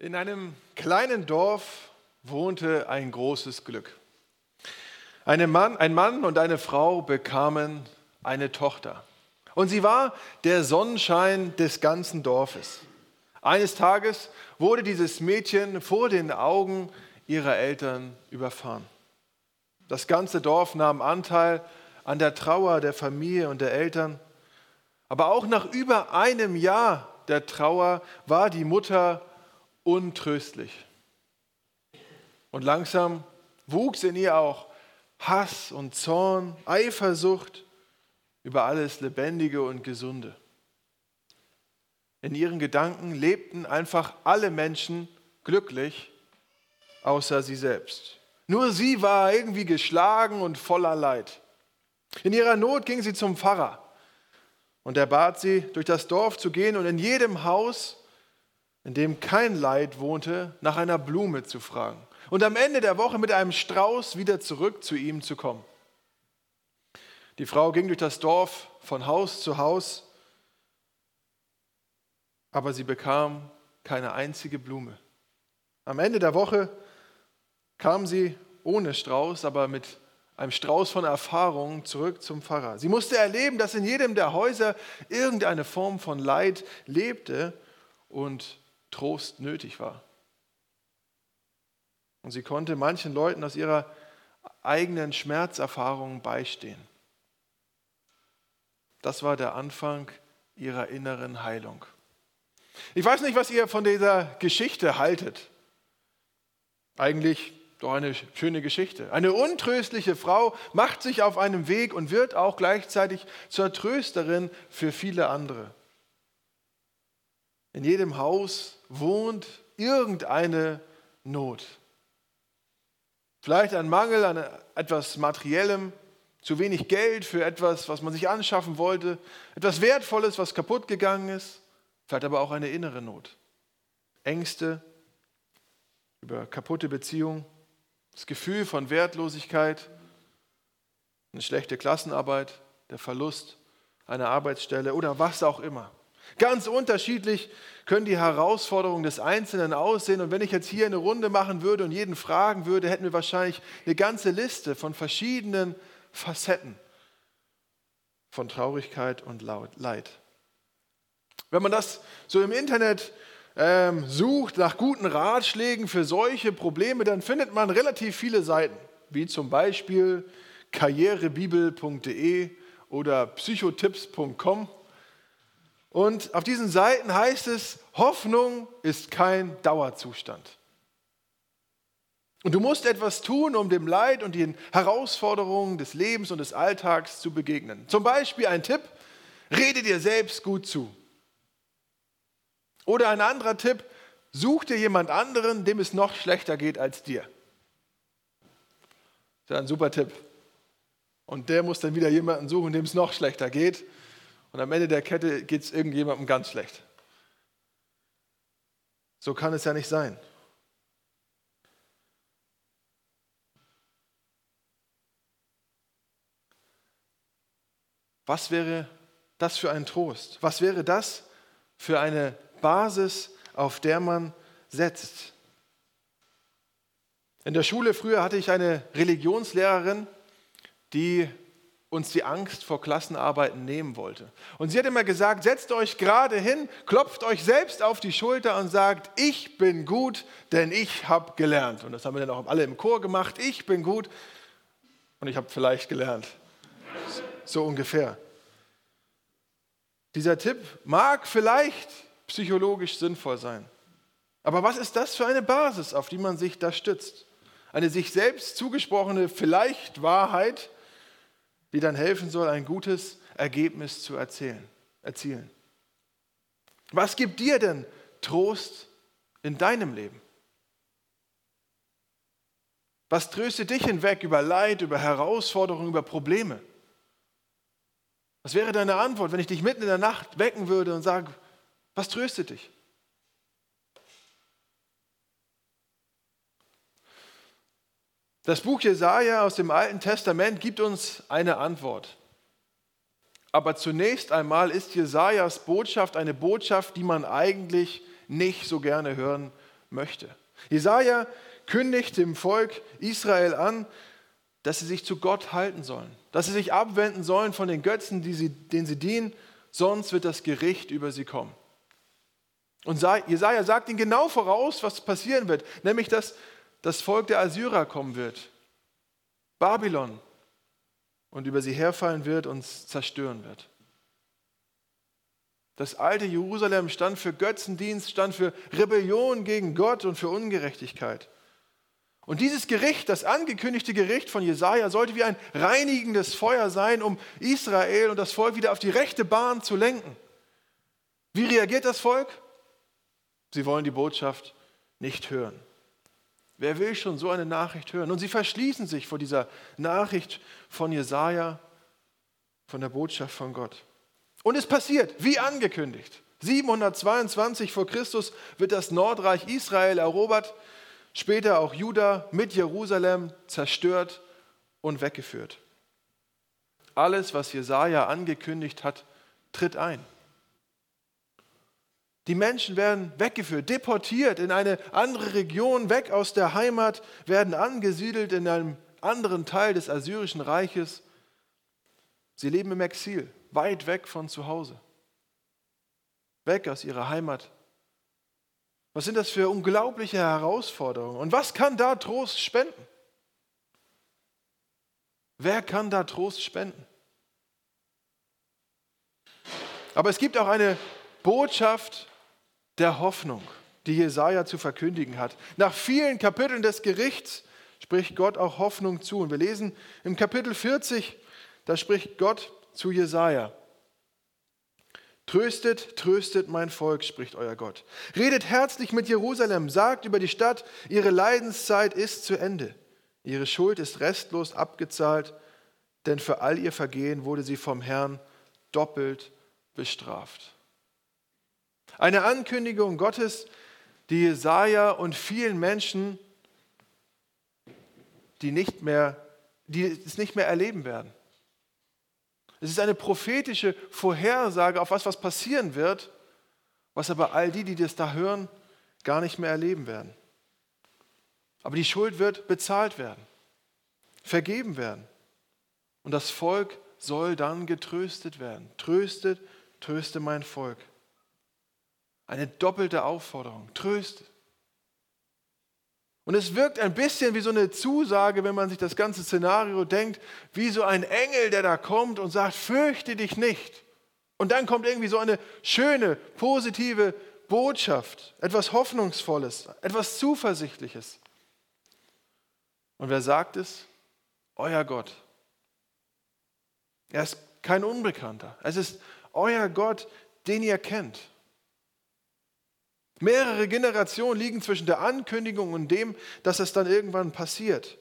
In einem kleinen Dorf wohnte ein großes Glück. Mann, ein Mann und eine Frau bekamen eine Tochter. Und sie war der Sonnenschein des ganzen Dorfes. Eines Tages wurde dieses Mädchen vor den Augen ihrer Eltern überfahren. Das ganze Dorf nahm Anteil an der Trauer der Familie und der Eltern. Aber auch nach über einem Jahr der Trauer war die Mutter untröstlich. Und langsam wuchs in ihr auch Hass und Zorn, Eifersucht über alles Lebendige und Gesunde. In ihren Gedanken lebten einfach alle Menschen glücklich, außer sie selbst. Nur sie war irgendwie geschlagen und voller Leid. In ihrer Not ging sie zum Pfarrer und er bat sie, durch das Dorf zu gehen und in jedem Haus in dem kein Leid wohnte, nach einer Blume zu fragen und am Ende der Woche mit einem Strauß wieder zurück zu ihm zu kommen. Die Frau ging durch das Dorf von Haus zu Haus, aber sie bekam keine einzige Blume. Am Ende der Woche kam sie ohne Strauß, aber mit einem Strauß von Erfahrungen zurück zum Pfarrer. Sie musste erleben, dass in jedem der Häuser irgendeine Form von Leid lebte und Trost nötig war. Und sie konnte manchen Leuten aus ihrer eigenen Schmerzerfahrung beistehen. Das war der Anfang ihrer inneren Heilung. Ich weiß nicht, was ihr von dieser Geschichte haltet. Eigentlich doch eine schöne Geschichte. Eine untröstliche Frau macht sich auf einem Weg und wird auch gleichzeitig zur Trösterin für viele andere. In jedem Haus wohnt irgendeine Not. Vielleicht ein Mangel an etwas Materiellem, zu wenig Geld für etwas, was man sich anschaffen wollte, etwas Wertvolles, was kaputt gegangen ist, vielleicht aber auch eine innere Not. Ängste über kaputte Beziehungen, das Gefühl von Wertlosigkeit, eine schlechte Klassenarbeit, der Verlust einer Arbeitsstelle oder was auch immer. Ganz unterschiedlich können die Herausforderungen des Einzelnen aussehen. Und wenn ich jetzt hier eine Runde machen würde und jeden fragen würde, hätten wir wahrscheinlich eine ganze Liste von verschiedenen Facetten von Traurigkeit und Leid. Wenn man das so im Internet ähm, sucht nach guten Ratschlägen für solche Probleme, dann findet man relativ viele Seiten, wie zum Beispiel karrierebibel.de oder psychotipps.com. Und auf diesen Seiten heißt es, Hoffnung ist kein Dauerzustand. Und du musst etwas tun, um dem Leid und den Herausforderungen des Lebens und des Alltags zu begegnen. Zum Beispiel ein Tipp, rede dir selbst gut zu. Oder ein anderer Tipp, such dir jemand anderen, dem es noch schlechter geht als dir. Das ist ein super Tipp. Und der muss dann wieder jemanden suchen, dem es noch schlechter geht. Und am Ende der Kette geht es irgendjemandem ganz schlecht. So kann es ja nicht sein. Was wäre das für ein Trost? Was wäre das für eine Basis, auf der man setzt? In der Schule früher hatte ich eine Religionslehrerin, die uns die Angst vor Klassenarbeiten nehmen wollte. Und sie hat immer gesagt, setzt euch gerade hin, klopft euch selbst auf die Schulter und sagt, ich bin gut, denn ich habe gelernt. Und das haben wir dann auch alle im Chor gemacht, ich bin gut und ich habe vielleicht gelernt. So ungefähr. Dieser Tipp mag vielleicht psychologisch sinnvoll sein. Aber was ist das für eine Basis, auf die man sich da stützt? Eine sich selbst zugesprochene vielleicht Wahrheit, die dann helfen soll, ein gutes Ergebnis zu erzählen, erzielen. Was gibt dir denn Trost in deinem Leben? Was tröstet dich hinweg über Leid, über Herausforderungen, über Probleme? Was wäre deine Antwort, wenn ich dich mitten in der Nacht wecken würde und sage, was tröstet dich? Das Buch Jesaja aus dem Alten Testament gibt uns eine Antwort. Aber zunächst einmal ist Jesajas Botschaft eine Botschaft, die man eigentlich nicht so gerne hören möchte. Jesaja kündigt dem Volk Israel an, dass sie sich zu Gott halten sollen, dass sie sich abwenden sollen von den Götzen, sie, denen sie dienen, sonst wird das Gericht über sie kommen. Und Jesaja sagt ihnen genau voraus, was passieren wird, nämlich dass das Volk der Assyrer kommen wird, Babylon, und über sie herfallen wird und zerstören wird. Das alte Jerusalem stand für Götzendienst, stand für Rebellion gegen Gott und für Ungerechtigkeit. Und dieses Gericht, das angekündigte Gericht von Jesaja, sollte wie ein reinigendes Feuer sein, um Israel und das Volk wieder auf die rechte Bahn zu lenken. Wie reagiert das Volk? Sie wollen die Botschaft nicht hören. Wer will schon so eine Nachricht hören? Und sie verschließen sich vor dieser Nachricht von Jesaja, von der Botschaft von Gott. Und es passiert, wie angekündigt. 722 vor Christus wird das Nordreich Israel erobert, später auch Juda mit Jerusalem zerstört und weggeführt. Alles, was Jesaja angekündigt hat, tritt ein. Die Menschen werden weggeführt, deportiert in eine andere Region, weg aus der Heimat, werden angesiedelt in einem anderen Teil des assyrischen Reiches. Sie leben im Exil, weit weg von zu Hause, weg aus ihrer Heimat. Was sind das für unglaubliche Herausforderungen? Und was kann da Trost spenden? Wer kann da Trost spenden? Aber es gibt auch eine Botschaft der Hoffnung, die Jesaja zu verkündigen hat. Nach vielen Kapiteln des Gerichts spricht Gott auch Hoffnung zu. Und wir lesen im Kapitel 40, da spricht Gott zu Jesaja. Tröstet, tröstet mein Volk, spricht euer Gott. Redet herzlich mit Jerusalem, sagt über die Stadt, ihre Leidenszeit ist zu Ende. Ihre Schuld ist restlos abgezahlt, denn für all ihr Vergehen wurde sie vom Herrn doppelt bestraft. Eine Ankündigung Gottes, die Jesaja und vielen Menschen, die, nicht mehr, die es nicht mehr erleben werden. Es ist eine prophetische Vorhersage auf was, was passieren wird, was aber all die, die das da hören, gar nicht mehr erleben werden. Aber die Schuld wird bezahlt werden, vergeben werden. Und das Volk soll dann getröstet werden. Tröstet, tröste mein Volk. Eine doppelte Aufforderung. Tröst. Und es wirkt ein bisschen wie so eine Zusage, wenn man sich das ganze Szenario denkt, wie so ein Engel, der da kommt und sagt, fürchte dich nicht. Und dann kommt irgendwie so eine schöne, positive Botschaft, etwas Hoffnungsvolles, etwas Zuversichtliches. Und wer sagt es? Euer Gott. Er ist kein Unbekannter. Es ist euer Gott, den ihr kennt. Mehrere Generationen liegen zwischen der Ankündigung und dem, dass es dann irgendwann passiert.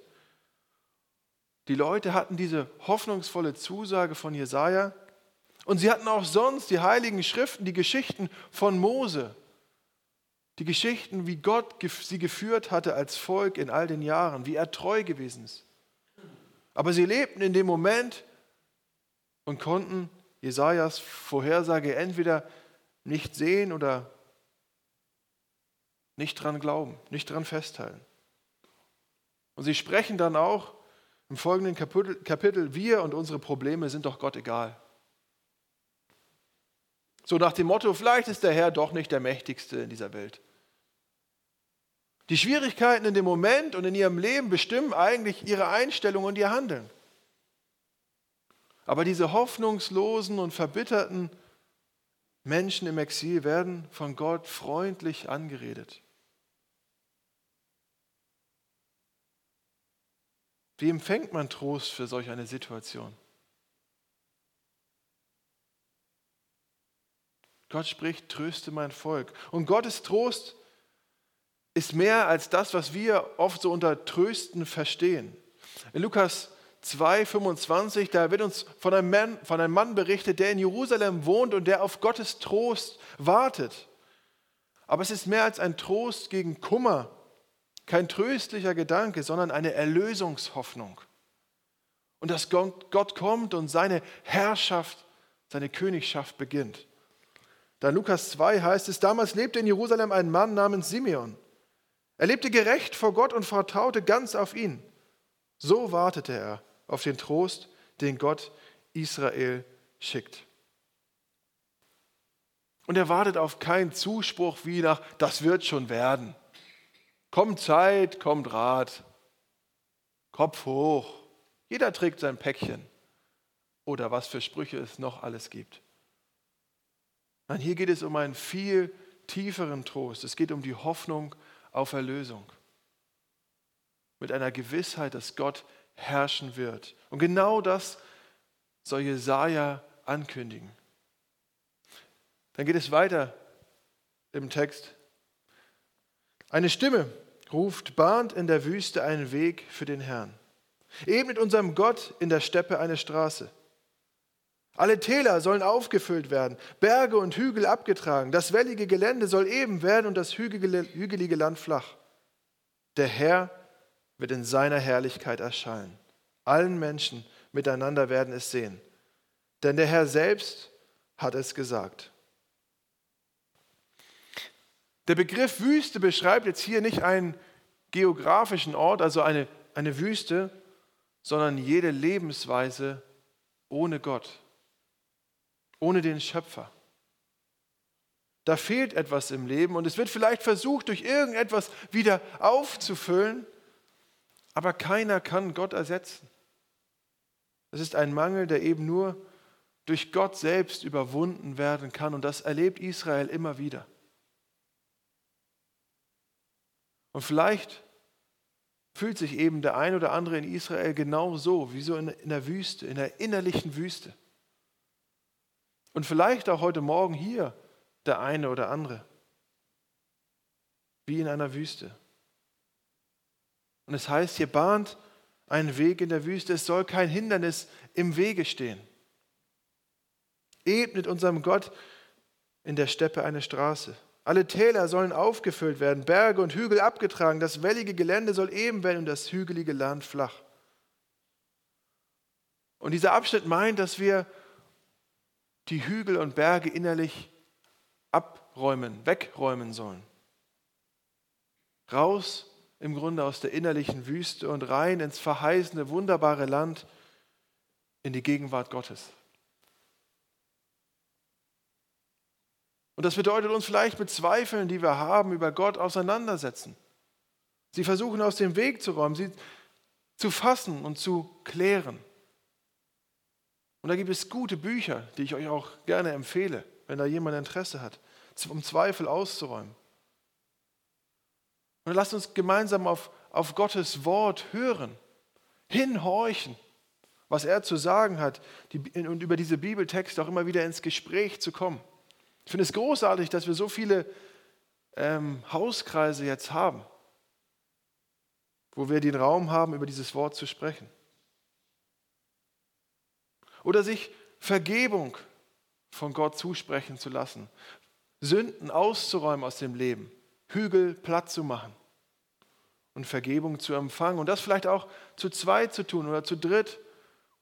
Die Leute hatten diese hoffnungsvolle Zusage von Jesaja und sie hatten auch sonst die heiligen Schriften, die Geschichten von Mose, die Geschichten, wie Gott sie geführt hatte als Volk in all den Jahren, wie er treu gewesen ist. Aber sie lebten in dem Moment und konnten Jesajas Vorhersage entweder nicht sehen oder nicht dran glauben, nicht dran festhalten. Und sie sprechen dann auch im folgenden Kapitel, Kapitel, wir und unsere Probleme sind doch Gott egal. So nach dem Motto, vielleicht ist der Herr doch nicht der Mächtigste in dieser Welt. Die Schwierigkeiten in dem Moment und in ihrem Leben bestimmen eigentlich ihre Einstellung und ihr Handeln. Aber diese hoffnungslosen und verbitterten Menschen im Exil werden von Gott freundlich angeredet. Wie empfängt man Trost für solch eine Situation? Gott spricht, tröste mein Volk. Und Gottes Trost ist mehr als das, was wir oft so unter Trösten verstehen. In Lukas 2, 25, da wird uns von einem, Mann, von einem Mann berichtet, der in Jerusalem wohnt und der auf Gottes Trost wartet. Aber es ist mehr als ein Trost gegen Kummer kein tröstlicher Gedanke, sondern eine Erlösungshoffnung. Und dass Gott kommt und seine Herrschaft, seine Königschaft beginnt. Da Lukas 2 heißt es, damals lebte in Jerusalem ein Mann namens Simeon. Er lebte gerecht vor Gott und vertraute ganz auf ihn. So wartete er auf den Trost, den Gott Israel schickt. Und er wartet auf keinen Zuspruch wie nach, das wird schon werden. Kommt Zeit, kommt Rat. Kopf hoch. Jeder trägt sein Päckchen. Oder was für Sprüche es noch alles gibt. Nein, hier geht es um einen viel tieferen Trost. Es geht um die Hoffnung auf Erlösung. Mit einer Gewissheit, dass Gott herrschen wird. Und genau das soll Jesaja ankündigen. Dann geht es weiter im Text. Eine Stimme ruft, bahnt in der Wüste einen Weg für den Herrn. Ebnet unserem Gott in der Steppe eine Straße. Alle Täler sollen aufgefüllt werden, Berge und Hügel abgetragen. Das wellige Gelände soll eben werden und das hügelige Land flach. Der Herr wird in seiner Herrlichkeit erscheinen. Allen Menschen miteinander werden es sehen. Denn der Herr selbst hat es gesagt. Der Begriff Wüste beschreibt jetzt hier nicht einen geografischen Ort, also eine, eine Wüste, sondern jede Lebensweise ohne Gott ohne den Schöpfer. Da fehlt etwas im Leben und es wird vielleicht versucht, durch irgendetwas wieder aufzufüllen, aber keiner kann Gott ersetzen. Es ist ein Mangel, der eben nur durch Gott selbst überwunden werden kann und das erlebt Israel immer wieder. Und vielleicht fühlt sich eben der ein oder andere in Israel genau so, wie so in der Wüste, in der innerlichen Wüste. Und vielleicht auch heute Morgen hier der eine oder andere. Wie in einer Wüste. Und es heißt, hier bahnt einen Weg in der Wüste. Es soll kein Hindernis im Wege stehen. Ebnet unserem Gott in der Steppe eine Straße. Alle Täler sollen aufgefüllt werden, Berge und Hügel abgetragen. Das wellige Gelände soll eben werden und das hügelige Land flach. Und dieser Abschnitt meint, dass wir die Hügel und Berge innerlich abräumen, wegräumen sollen. Raus im Grunde aus der innerlichen Wüste und rein ins verheißene, wunderbare Land, in die Gegenwart Gottes. Und das bedeutet uns vielleicht mit Zweifeln, die wir haben, über Gott auseinandersetzen. Sie versuchen aus dem Weg zu räumen, sie zu fassen und zu klären. Und da gibt es gute Bücher, die ich euch auch gerne empfehle, wenn da jemand Interesse hat, um Zweifel auszuräumen. Und lasst uns gemeinsam auf, auf Gottes Wort hören, hinhorchen, was er zu sagen hat die, und über diese Bibeltexte auch immer wieder ins Gespräch zu kommen. Ich finde es großartig, dass wir so viele ähm, Hauskreise jetzt haben, wo wir den Raum haben, über dieses Wort zu sprechen oder sich Vergebung von Gott zusprechen zu lassen, Sünden auszuräumen aus dem Leben, Hügel platt zu machen und Vergebung zu empfangen und das vielleicht auch zu zweit zu tun oder zu dritt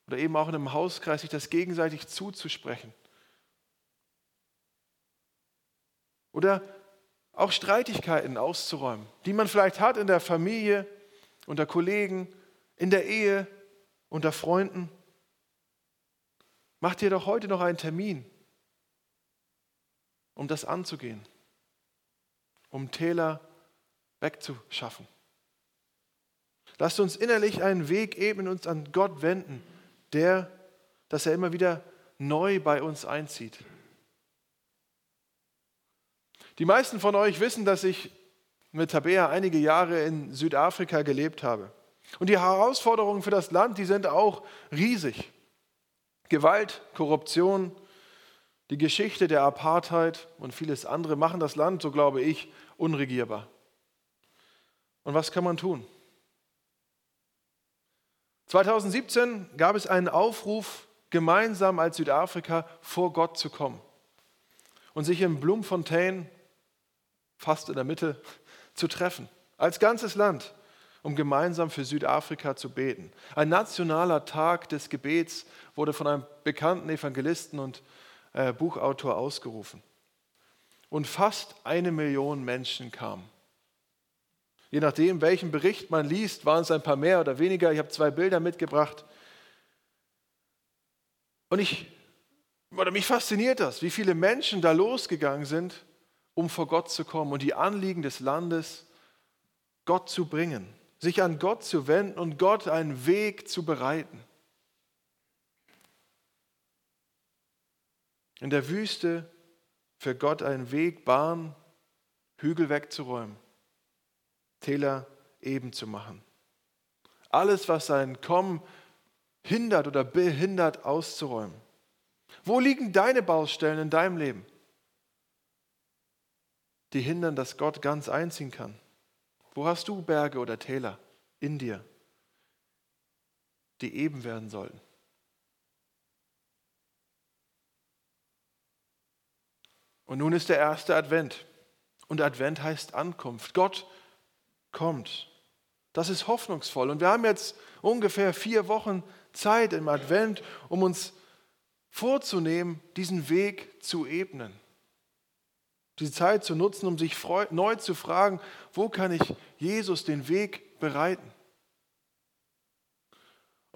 oder eben auch in einem Hauskreis, sich das gegenseitig zuzusprechen. Oder auch Streitigkeiten auszuräumen, die man vielleicht hat in der Familie, unter Kollegen, in der Ehe, unter Freunden. Mach dir doch heute noch einen Termin, um das anzugehen, um Täler wegzuschaffen. Lasst uns innerlich einen Weg eben uns an Gott wenden, der, dass er immer wieder neu bei uns einzieht. Die meisten von euch wissen, dass ich mit Tabea einige Jahre in Südafrika gelebt habe. Und die Herausforderungen für das Land, die sind auch riesig. Gewalt, Korruption, die Geschichte der Apartheid und vieles andere machen das Land, so glaube ich, unregierbar. Und was kann man tun? 2017 gab es einen Aufruf, gemeinsam als Südafrika vor Gott zu kommen und sich in Bloemfontein, fast in der Mitte, zu treffen, als ganzes Land um gemeinsam für Südafrika zu beten. Ein nationaler Tag des Gebets wurde von einem bekannten Evangelisten und äh, Buchautor ausgerufen. Und fast eine Million Menschen kamen. Je nachdem, welchen Bericht man liest, waren es ein paar mehr oder weniger. Ich habe zwei Bilder mitgebracht. Und ich, oder mich fasziniert das, wie viele Menschen da losgegangen sind, um vor Gott zu kommen und die Anliegen des Landes Gott zu bringen, sich an Gott zu wenden und Gott einen Weg zu bereiten. In der Wüste für Gott einen Weg bahnen, Hügel wegzuräumen, Täler eben zu machen. Alles, was sein Kommen hindert oder behindert, auszuräumen. Wo liegen deine Baustellen in deinem Leben, die hindern, dass Gott ganz einziehen kann? Wo hast du Berge oder Täler in dir, die eben werden sollten? Und nun ist der erste Advent. Und Advent heißt Ankunft. Gott kommt. Das ist hoffnungsvoll. Und wir haben jetzt ungefähr vier Wochen Zeit im Advent, um uns vorzunehmen, diesen Weg zu ebnen. Diese Zeit zu nutzen, um sich neu zu fragen, wo kann ich Jesus den Weg bereiten?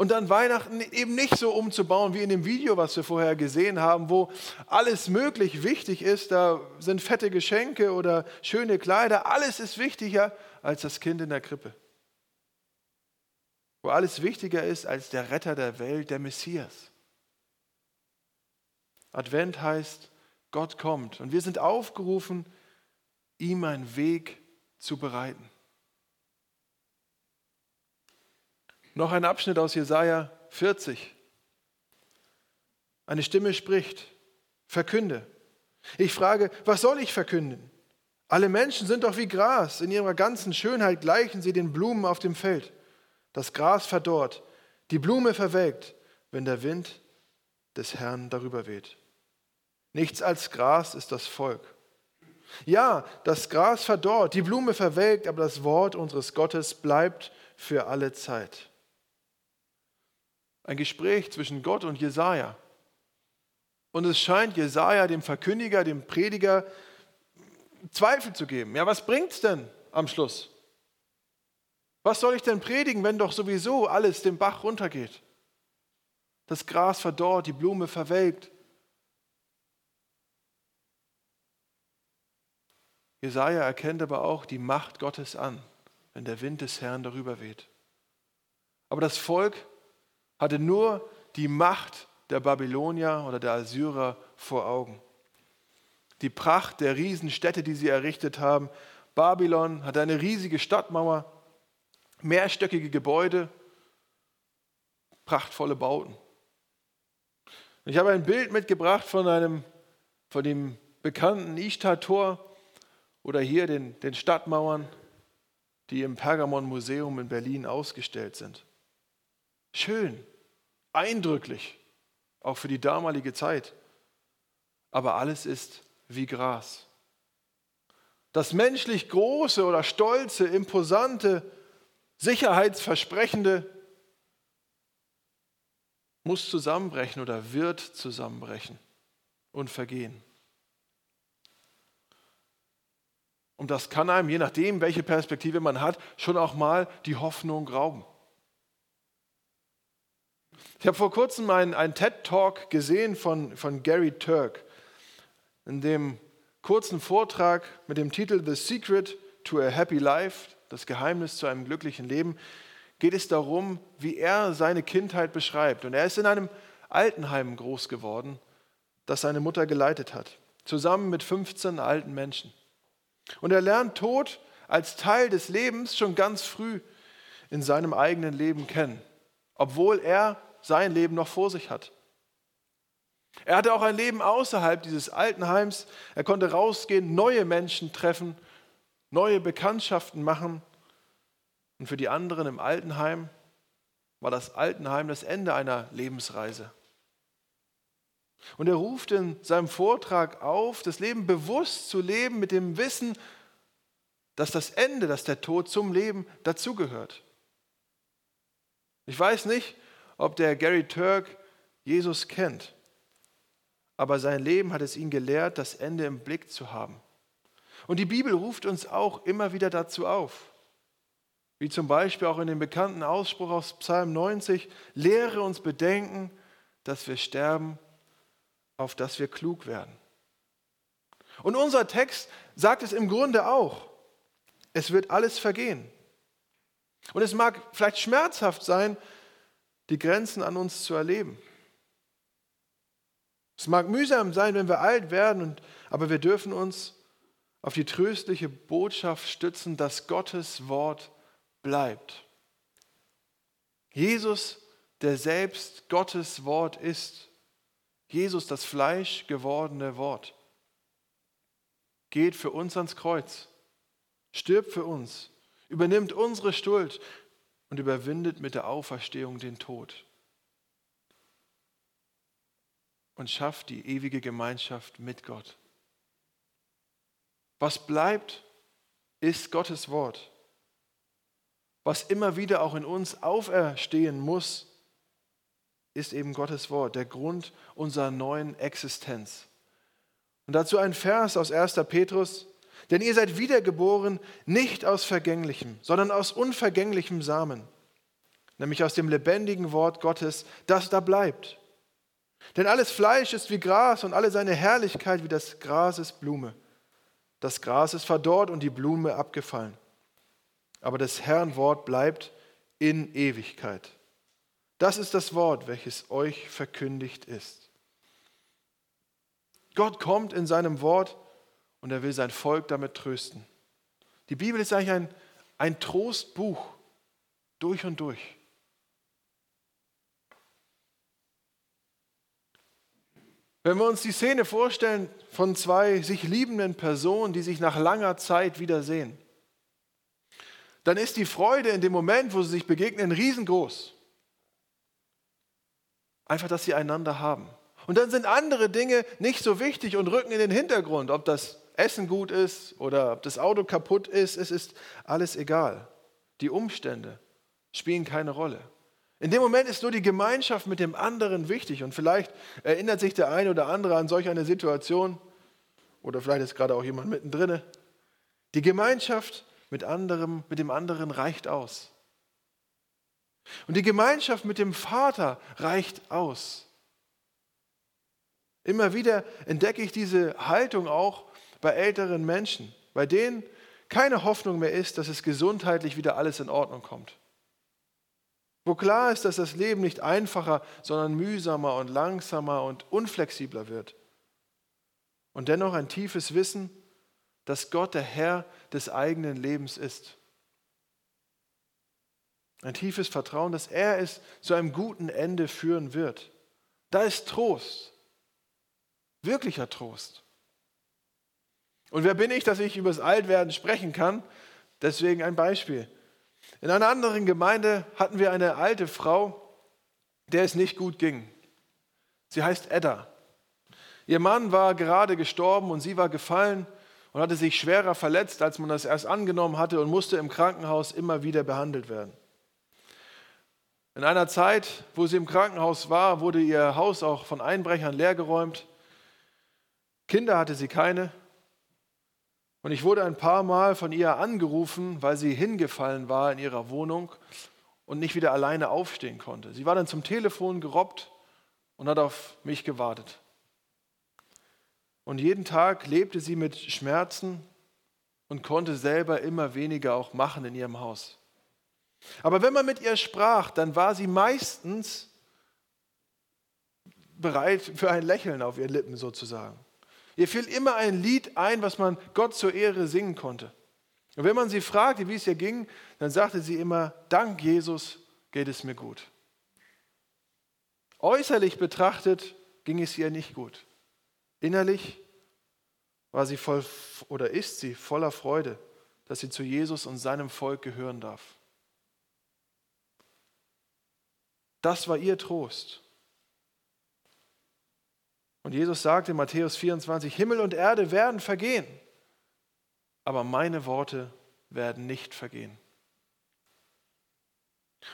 Und dann Weihnachten eben nicht so umzubauen wie in dem Video, was wir vorher gesehen haben, wo alles möglich wichtig ist. Da sind fette Geschenke oder schöne Kleider. Alles ist wichtiger als das Kind in der Krippe. Wo alles wichtiger ist als der Retter der Welt, der Messias. Advent heißt, Gott kommt. Und wir sind aufgerufen, ihm einen Weg zu bereiten. Noch ein Abschnitt aus Jesaja 40. Eine Stimme spricht: Verkünde. Ich frage: Was soll ich verkünden? Alle Menschen sind doch wie Gras. In ihrer ganzen Schönheit gleichen sie den Blumen auf dem Feld. Das Gras verdorrt, die Blume verwelkt, wenn der Wind des Herrn darüber weht. Nichts als Gras ist das Volk. Ja, das Gras verdorrt, die Blume verwelkt, aber das Wort unseres Gottes bleibt für alle Zeit ein Gespräch zwischen Gott und Jesaja. Und es scheint Jesaja, dem Verkündiger, dem Prediger, Zweifel zu geben. Ja, was bringt es denn am Schluss? Was soll ich denn predigen, wenn doch sowieso alles den Bach runtergeht? Das Gras verdorrt, die Blume verwelkt. Jesaja erkennt aber auch die Macht Gottes an, wenn der Wind des Herrn darüber weht. Aber das Volk hatte nur die Macht der Babylonier oder der Assyrer vor Augen. Die Pracht der Riesenstädte, die sie errichtet haben. Babylon hatte eine riesige Stadtmauer, mehrstöckige Gebäude, prachtvolle Bauten. Ich habe ein Bild mitgebracht von einem, von dem bekannten Ishtar-Tor oder hier den, den Stadtmauern, die im Pergamon-Museum in Berlin ausgestellt sind. Schön, eindrücklich, auch für die damalige Zeit. Aber alles ist wie Gras. Das menschlich Große oder Stolze, Imposante, Sicherheitsversprechende muss zusammenbrechen oder wird zusammenbrechen und vergehen. Und das kann einem, je nachdem, welche Perspektive man hat, schon auch mal die Hoffnung rauben. Ich habe vor kurzem einen, einen TED-Talk gesehen von, von Gary Turk. In dem kurzen Vortrag mit dem Titel The Secret to a Happy Life, das Geheimnis zu einem glücklichen Leben, geht es darum, wie er seine Kindheit beschreibt. Und er ist in einem Altenheim groß geworden, das seine Mutter geleitet hat, zusammen mit 15 alten Menschen. Und er lernt Tod als Teil des Lebens schon ganz früh in seinem eigenen Leben kennen, obwohl er sein Leben noch vor sich hat. Er hatte auch ein Leben außerhalb dieses Altenheims. Er konnte rausgehen, neue Menschen treffen, neue Bekanntschaften machen. Und für die anderen im Altenheim war das Altenheim das Ende einer Lebensreise. Und er ruft in seinem Vortrag auf, das Leben bewusst zu leben mit dem Wissen, dass das Ende, dass der Tod zum Leben dazugehört. Ich weiß nicht, ob der Gary Turk Jesus kennt. Aber sein Leben hat es ihn gelehrt, das Ende im Blick zu haben. Und die Bibel ruft uns auch immer wieder dazu auf. Wie zum Beispiel auch in dem bekannten Ausspruch aus Psalm 90, lehre uns bedenken, dass wir sterben, auf dass wir klug werden. Und unser Text sagt es im Grunde auch. Es wird alles vergehen. Und es mag vielleicht schmerzhaft sein, die Grenzen an uns zu erleben. Es mag mühsam sein, wenn wir alt werden, und, aber wir dürfen uns auf die tröstliche Botschaft stützen, dass Gottes Wort bleibt. Jesus, der selbst Gottes Wort ist, Jesus, das Fleisch gewordene Wort, geht für uns ans Kreuz, stirbt für uns, übernimmt unsere Schuld und überwindet mit der Auferstehung den Tod und schafft die ewige Gemeinschaft mit Gott. Was bleibt, ist Gottes Wort was immer wieder auch in uns auferstehen muss, ist eben Gottes Wort, der Grund unserer neuen Existenz. Und dazu ein Vers aus 1. Petrus. Denn ihr seid wiedergeboren nicht aus vergänglichem, sondern aus unvergänglichem Samen, nämlich aus dem lebendigen Wort Gottes, das da bleibt. Denn alles Fleisch ist wie Gras und alle seine Herrlichkeit wie das Gras ist Blume. Das Gras ist verdorrt und die Blume abgefallen aber das Herrn Wort bleibt in Ewigkeit. Das ist das Wort, welches euch verkündigt ist. Gott kommt in seinem Wort und er will sein Volk damit trösten. Die Bibel ist eigentlich ein, ein Trostbuch durch und durch. Wenn wir uns die Szene vorstellen von zwei sich liebenden Personen, die sich nach langer Zeit wiedersehen, dann ist die Freude in dem Moment, wo sie sich begegnen, riesengroß. Einfach, dass sie einander haben. Und dann sind andere Dinge nicht so wichtig und rücken in den Hintergrund, ob das Essen gut ist oder ob das Auto kaputt ist, es ist alles egal. Die Umstände spielen keine Rolle. In dem Moment ist nur die Gemeinschaft mit dem anderen wichtig und vielleicht erinnert sich der eine oder andere an solch eine Situation oder vielleicht ist gerade auch jemand mittendrin. Die Gemeinschaft mit, anderem, mit dem anderen reicht aus. Und die Gemeinschaft mit dem Vater reicht aus. Immer wieder entdecke ich diese Haltung auch bei älteren Menschen, bei denen keine Hoffnung mehr ist, dass es gesundheitlich wieder alles in Ordnung kommt. Wo klar ist, dass das Leben nicht einfacher, sondern mühsamer und langsamer und unflexibler wird. Und dennoch ein tiefes Wissen, dass Gott der Herr des eigenen Lebens ist. Ein tiefes Vertrauen, dass er es zu einem guten Ende führen wird. Da ist Trost, wirklicher Trost. Und wer bin ich, dass ich über das Altwerden sprechen kann? Deswegen ein Beispiel. In einer anderen Gemeinde hatten wir eine alte Frau, der es nicht gut ging. Sie heißt Edda. Ihr Mann war gerade gestorben und sie war gefallen und hatte sich schwerer verletzt, als man das erst angenommen hatte und musste im Krankenhaus immer wieder behandelt werden. In einer Zeit, wo sie im Krankenhaus war, wurde ihr Haus auch von Einbrechern leergeräumt. Kinder hatte sie keine. Und ich wurde ein paar Mal von ihr angerufen, weil sie hingefallen war in ihrer Wohnung und nicht wieder alleine aufstehen konnte. Sie war dann zum Telefon gerobbt und hat auf mich gewartet. Und jeden Tag lebte sie mit Schmerzen und konnte selber immer weniger auch machen in ihrem Haus. Aber wenn man mit ihr sprach, dann war sie meistens bereit für ein Lächeln auf ihren Lippen sozusagen. Ihr fiel immer ein Lied ein, was man Gott zur Ehre singen konnte. Und wenn man sie fragte, wie es ihr ging, dann sagte sie immer, dank Jesus geht es mir gut. Äußerlich betrachtet ging es ihr nicht gut. Innerlich war sie voll oder ist sie voller Freude, dass sie zu Jesus und seinem Volk gehören darf. Das war ihr Trost. Und Jesus sagte in Matthäus 24, Himmel und Erde werden vergehen, aber meine Worte werden nicht vergehen.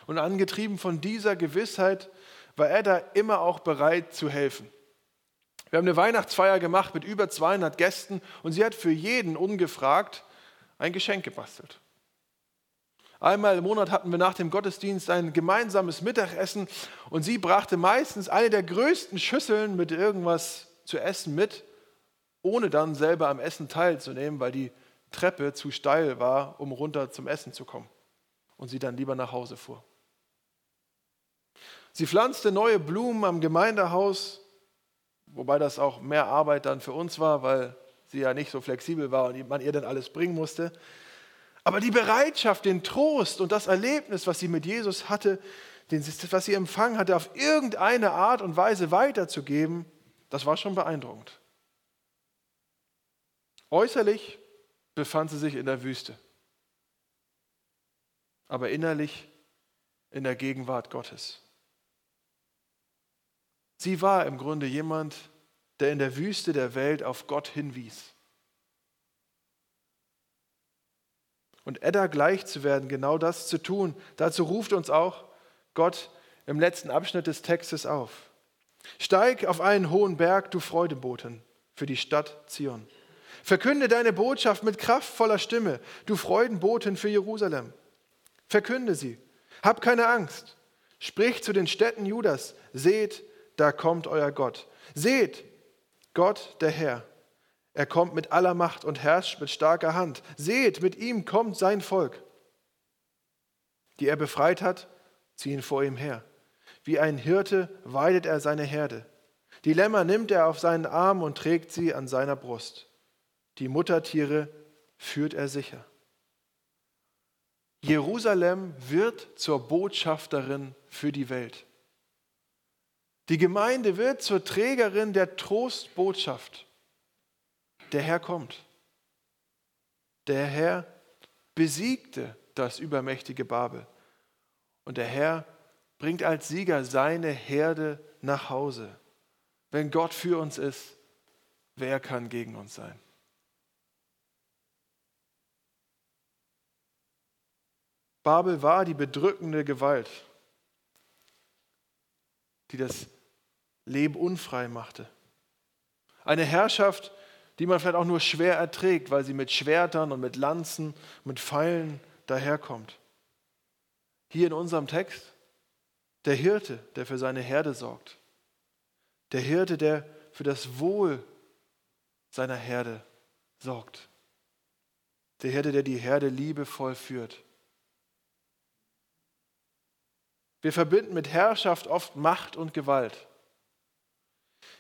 Und angetrieben von dieser Gewissheit war er da immer auch bereit zu helfen. Wir haben eine Weihnachtsfeier gemacht mit über 200 Gästen und sie hat für jeden ungefragt ein Geschenk gebastelt. Einmal im Monat hatten wir nach dem Gottesdienst ein gemeinsames Mittagessen und sie brachte meistens eine der größten Schüsseln mit irgendwas zu essen mit, ohne dann selber am Essen teilzunehmen, weil die Treppe zu steil war, um runter zum Essen zu kommen und sie dann lieber nach Hause fuhr. Sie pflanzte neue Blumen am Gemeindehaus, wobei das auch mehr Arbeit dann für uns war, weil sie ja nicht so flexibel war und man ihr dann alles bringen musste. Aber die Bereitschaft, den Trost und das Erlebnis, was sie mit Jesus hatte, was sie empfangen hatte, auf irgendeine Art und Weise weiterzugeben, das war schon beeindruckend. Äußerlich befand sie sich in der Wüste, aber innerlich in der Gegenwart Gottes. Sie war im Grunde jemand, der in der Wüste der Welt auf Gott hinwies. Und Edda gleich zu werden, genau das zu tun, dazu ruft uns auch Gott im letzten Abschnitt des Textes auf. Steig auf einen hohen Berg, du Freudeboten, für die Stadt Zion. Verkünde deine Botschaft mit kraftvoller Stimme, du Freudenboten für Jerusalem. Verkünde sie. Hab keine Angst. Sprich zu den Städten Judas. Seht, da kommt euer Gott. Seht, Gott der Herr. Er kommt mit aller Macht und herrscht mit starker Hand. Seht, mit ihm kommt sein Volk. Die er befreit hat, ziehen vor ihm her. Wie ein Hirte weidet er seine Herde. Die Lämmer nimmt er auf seinen Arm und trägt sie an seiner Brust. Die Muttertiere führt er sicher. Jerusalem wird zur Botschafterin für die Welt. Die Gemeinde wird zur Trägerin der Trostbotschaft. Der Herr kommt. Der Herr besiegte das übermächtige Babel. Und der Herr bringt als Sieger seine Herde nach Hause. Wenn Gott für uns ist, wer kann gegen uns sein? Babel war die bedrückende Gewalt, die das Leben unfrei machte. Eine Herrschaft, die man vielleicht auch nur schwer erträgt, weil sie mit Schwertern und mit Lanzen, mit Pfeilen daherkommt. Hier in unserem Text der Hirte, der für seine Herde sorgt. Der Hirte, der für das Wohl seiner Herde sorgt. Der Hirte, der die Herde liebevoll führt. Wir verbinden mit Herrschaft oft Macht und Gewalt.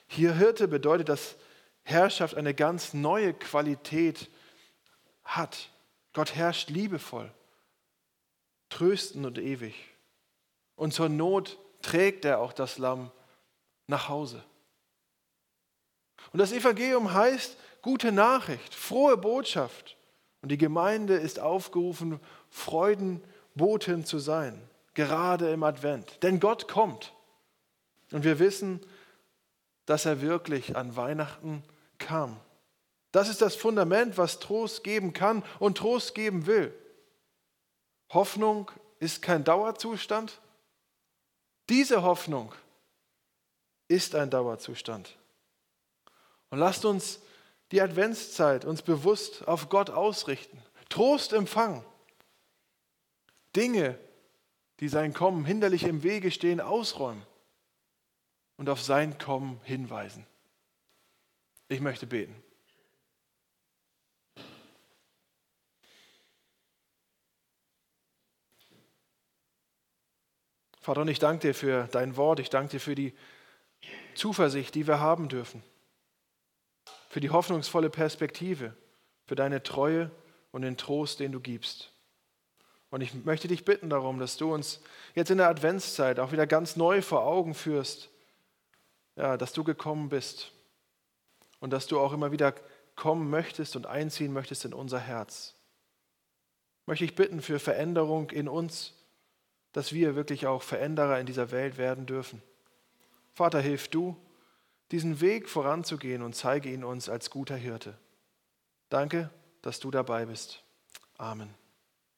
Hier Hirte bedeutet, dass Herrschaft eine ganz neue Qualität hat. Gott herrscht liebevoll, tröstend und ewig. Und zur Not trägt er auch das Lamm nach Hause. Und das Evangelium heißt gute Nachricht, frohe Botschaft. Und die Gemeinde ist aufgerufen, Freudenboten zu sein, gerade im Advent. Denn Gott kommt. Und wir wissen, dass er wirklich an Weihnachten kam. Das ist das Fundament, was Trost geben kann und Trost geben will. Hoffnung ist kein Dauerzustand. Diese Hoffnung ist ein Dauerzustand. Und lasst uns die Adventszeit uns bewusst auf Gott ausrichten. Trost empfangen. Dinge, die sein Kommen hinderlich im Wege stehen, ausräumen und auf sein Kommen hinweisen. Ich möchte beten. Vater, und ich danke dir für dein Wort, ich danke dir für die Zuversicht, die wir haben dürfen, für die hoffnungsvolle Perspektive, für deine Treue und den Trost, den du gibst. Und ich möchte dich bitten darum, dass du uns jetzt in der Adventszeit auch wieder ganz neu vor Augen führst, ja, dass du gekommen bist und dass du auch immer wieder kommen möchtest und einziehen möchtest in unser Herz. Möchte ich bitten für Veränderung in uns, dass wir wirklich auch Veränderer in dieser Welt werden dürfen. Vater, hilf du, diesen Weg voranzugehen und zeige ihn uns als guter Hirte. Danke, dass du dabei bist. Amen.